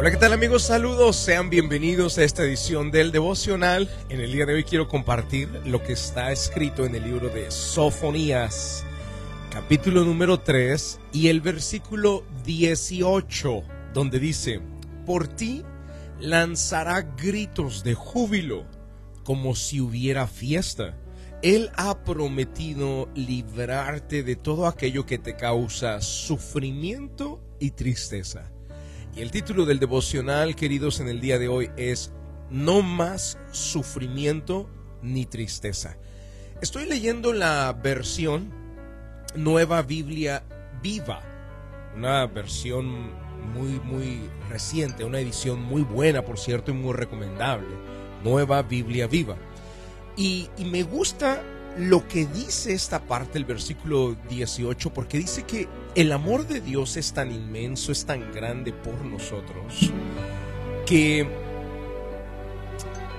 Hola, ¿qué tal amigos? Saludos, sean bienvenidos a esta edición del devocional. En el día de hoy quiero compartir lo que está escrito en el libro de Sofonías, capítulo número 3 y el versículo 18, donde dice, por ti lanzará gritos de júbilo como si hubiera fiesta. Él ha prometido librarte de todo aquello que te causa sufrimiento y tristeza. Y el título del devocional, queridos, en el día de hoy es No más sufrimiento ni tristeza. Estoy leyendo la versión Nueva Biblia Viva, una versión muy, muy reciente, una edición muy buena, por cierto, y muy recomendable. Nueva Biblia Viva. Y, y me gusta lo que dice esta parte, el versículo 18, porque dice que el amor de Dios es tan inmenso, es tan grande por nosotros, que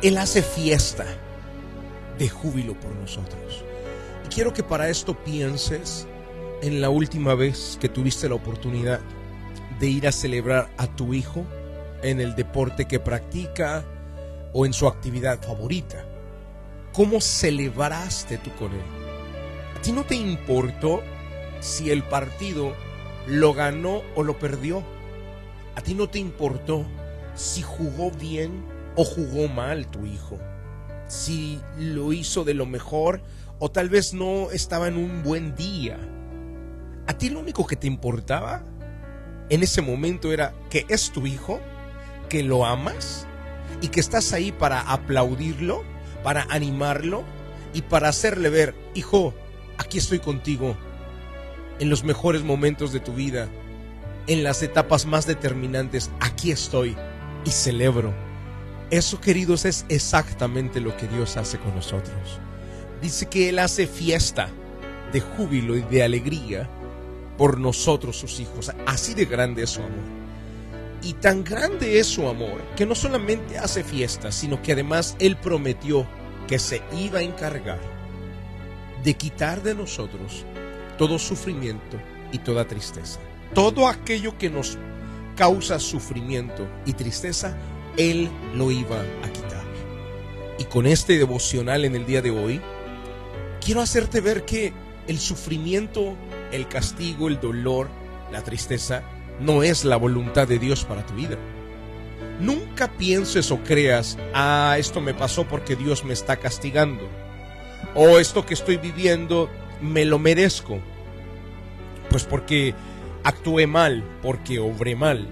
Él hace fiesta de júbilo por nosotros. Y quiero que para esto pienses en la última vez que tuviste la oportunidad de ir a celebrar a tu hijo en el deporte que practica o en su actividad favorita. ¿Cómo celebraste tú con él? ¿A ti no te importó si el partido lo ganó o lo perdió? ¿A ti no te importó si jugó bien o jugó mal tu hijo? Si lo hizo de lo mejor o tal vez no estaba en un buen día. A ti lo único que te importaba en ese momento era que es tu hijo, que lo amas y que estás ahí para aplaudirlo para animarlo y para hacerle ver, hijo, aquí estoy contigo, en los mejores momentos de tu vida, en las etapas más determinantes, aquí estoy y celebro. Eso, queridos, es exactamente lo que Dios hace con nosotros. Dice que Él hace fiesta de júbilo y de alegría por nosotros, sus hijos. Así de grande es su amor. Y tan grande es su amor que no solamente hace fiesta, sino que además Él prometió que se iba a encargar de quitar de nosotros todo sufrimiento y toda tristeza. Todo aquello que nos causa sufrimiento y tristeza, Él lo iba a quitar. Y con este devocional en el día de hoy, quiero hacerte ver que el sufrimiento, el castigo, el dolor, la tristeza, no es la voluntad de Dios para tu vida. Nunca pienses o creas, ah, esto me pasó porque Dios me está castigando. O esto que estoy viviendo me lo merezco. Pues porque actué mal, porque obré mal.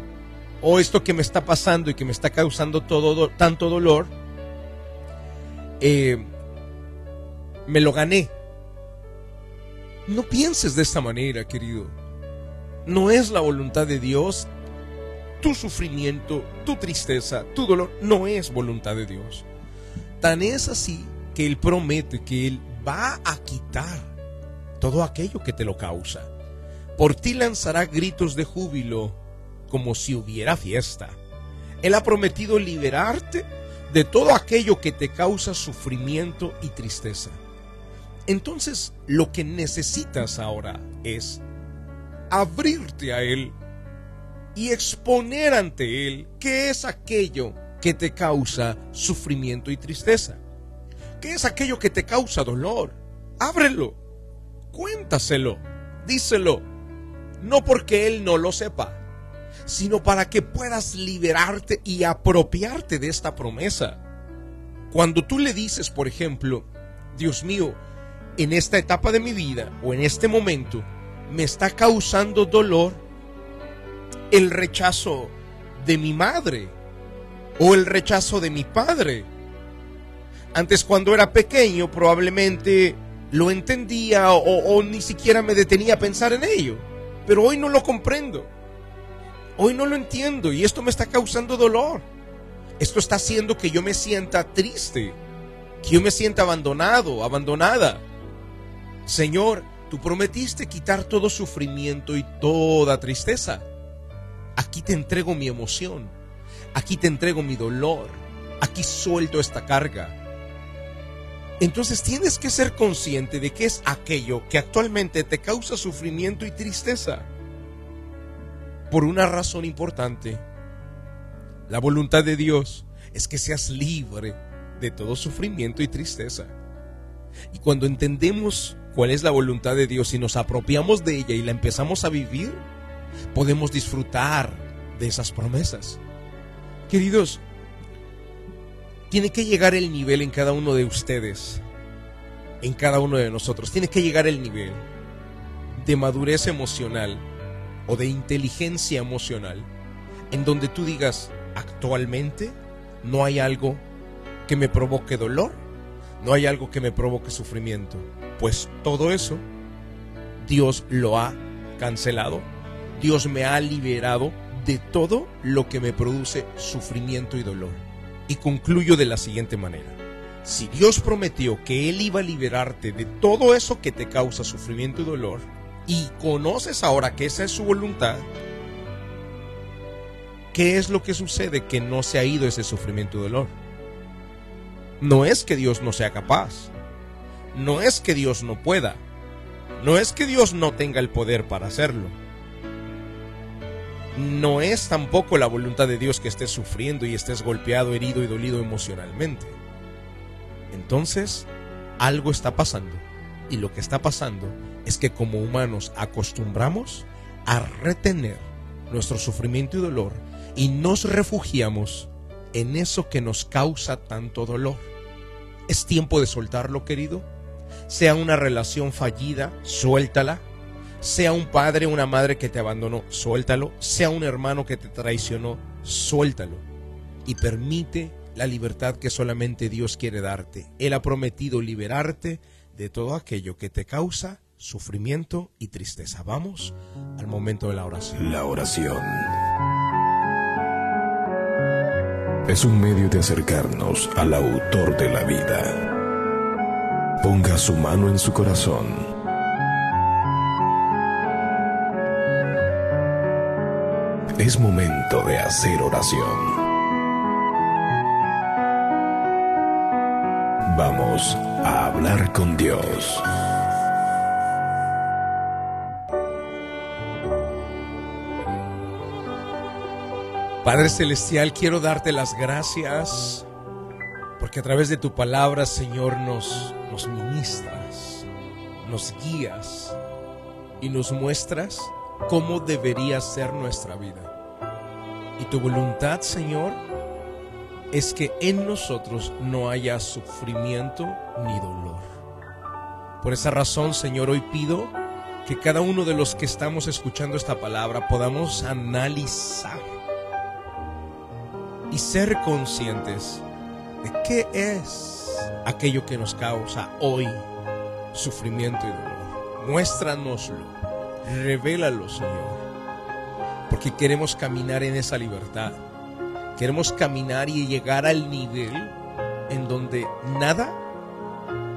O esto que me está pasando y que me está causando todo, tanto dolor, eh, me lo gané. No pienses de esta manera, querido no es la voluntad de Dios, tu sufrimiento, tu tristeza, tu dolor, no es voluntad de Dios. Tan es así que Él promete que Él va a quitar todo aquello que te lo causa. Por ti lanzará gritos de júbilo como si hubiera fiesta. Él ha prometido liberarte de todo aquello que te causa sufrimiento y tristeza. Entonces, lo que necesitas ahora es abrirte a Él y exponer ante Él qué es aquello que te causa sufrimiento y tristeza. ¿Qué es aquello que te causa dolor? Ábrelo, cuéntaselo, díselo. No porque Él no lo sepa, sino para que puedas liberarte y apropiarte de esta promesa. Cuando tú le dices, por ejemplo, Dios mío, en esta etapa de mi vida o en este momento, me está causando dolor el rechazo de mi madre o el rechazo de mi padre. Antes cuando era pequeño probablemente lo entendía o, ni siquiera me detenía a pensar en ello, pero hoy no lo comprendo. Hoy no lo entiendo y esto me está causando dolor. Esto está haciendo que yo me sienta triste, que yo me sienta abandonado, abandonada. Señor, Tú prometiste quitar todo sufrimiento y toda tristeza. Aquí te entrego mi emoción. Aquí te entrego mi dolor. Aquí suelto esta carga. Entonces tienes que ser consciente de que es aquello que actualmente te causa sufrimiento y tristeza. Por una razón importante. La voluntad de Dios es que seas libre de todo sufrimiento y tristeza. Y cuando entendemos cuál es la voluntad de Dios y nos apropiamos de ella y la empezamos a vivir, podemos disfrutar de esas promesas. Queridos, tiene que llegar el nivel en cada uno de ustedes, en cada uno de nosotros, tiene que llegar el nivel de madurez emocional o de inteligencia emocional en donde tú digas, actualmente no hay algo que me provoque dolor, no hay algo que me provoque sufrimiento, pues todo eso Dios lo ha cancelado, Dios me ha liberado de todo lo que me produce sufrimiento y dolor. Y concluyo de la siguiente manera. Si Dios prometió que Él iba a liberarte de todo eso que te causa sufrimiento y dolor, y conoces ahora que esa es su voluntad, ¿qué es lo que sucede que no se ha ido ese sufrimiento y dolor? No es que Dios no sea capaz, no es que Dios no pueda, no es que Dios no tenga el poder para hacerlo. No es tampoco la voluntad de Dios que estés sufriendo y estés golpeado, herido y dolido emocionalmente. Entonces, algo está pasando. Y lo que está pasando es que como humanos acostumbramos a retener nuestro sufrimiento y dolor y nos refugiamos en eso que nos causa tanto dolor. Es tiempo de soltarlo, querido. Sea una relación fallida, suéltala. Sea un padre o una madre que te abandonó, suéltalo. Sea un hermano que te traicionó, suéltalo. Y permite la libertad que solamente Dios quiere darte. Él ha prometido liberarte de todo aquello que te causa sufrimiento y tristeza. Vamos al momento de la oración. La oración es un medio de acercarnos al autor de la vida. Ponga su mano en su corazón. Es momento de hacer oración. Vamos a hablar con Dios. Padre Celestial, quiero darte las gracias porque a través de tu palabra, Señor, nos, ministras, nos guías y nos muestras cómo debería ser nuestra vida. Y tu voluntad, Señor, es que en nosotros no haya sufrimiento ni dolor. Por esa razón, Señor, hoy pido que cada uno de los que estamos escuchando esta palabra podamos analizar y ser conscientes de qué es aquello que nos causa hoy sufrimiento y dolor. Muéstranoslo, revélalo, Señor, porque queremos caminar en esa libertad Queremos caminar y llegar al nivel en donde nada,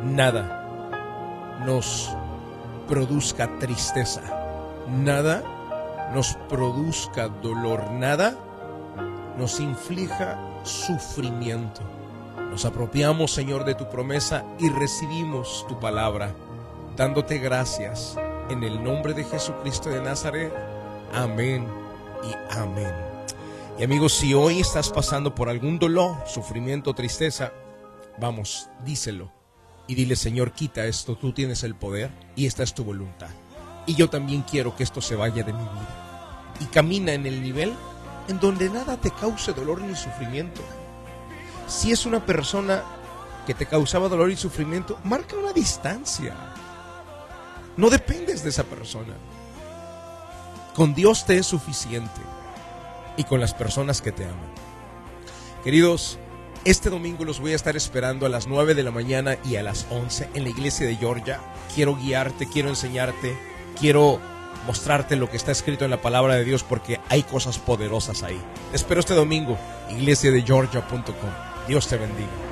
nada nos produzca tristeza, nada nos produzca dolor, nada nos inflija sufrimiento. Nos apropiamos, Señor, de tu promesa y recibimos tu palabra, dándote gracias en el nombre de Jesucristo de Nazaret. Amén y amén. Y amigos, si hoy estás pasando por algún dolor, sufrimiento, tristeza, vamos, díselo. Y dile, Señor, quita esto, tú tienes el poder y esta es tu voluntad. Y yo también quiero que esto se vaya de mi vida. Y camina en el nivel en donde nada te cause dolor ni sufrimiento. Si es una persona que te causaba dolor y sufrimiento, marca una distancia. No dependes de esa persona. Con Dios te es suficiente y con las personas que te aman. Queridos, este domingo los voy a estar esperando a las 9 de la mañana y a las 11 en la iglesia de Georgia. Quiero guiarte, quiero enseñarte, quiero mostrarte lo que está escrito en la palabra de Dios porque hay cosas poderosas ahí. espero este domingo, iglesiadegeorgia.com. Dios te bendiga.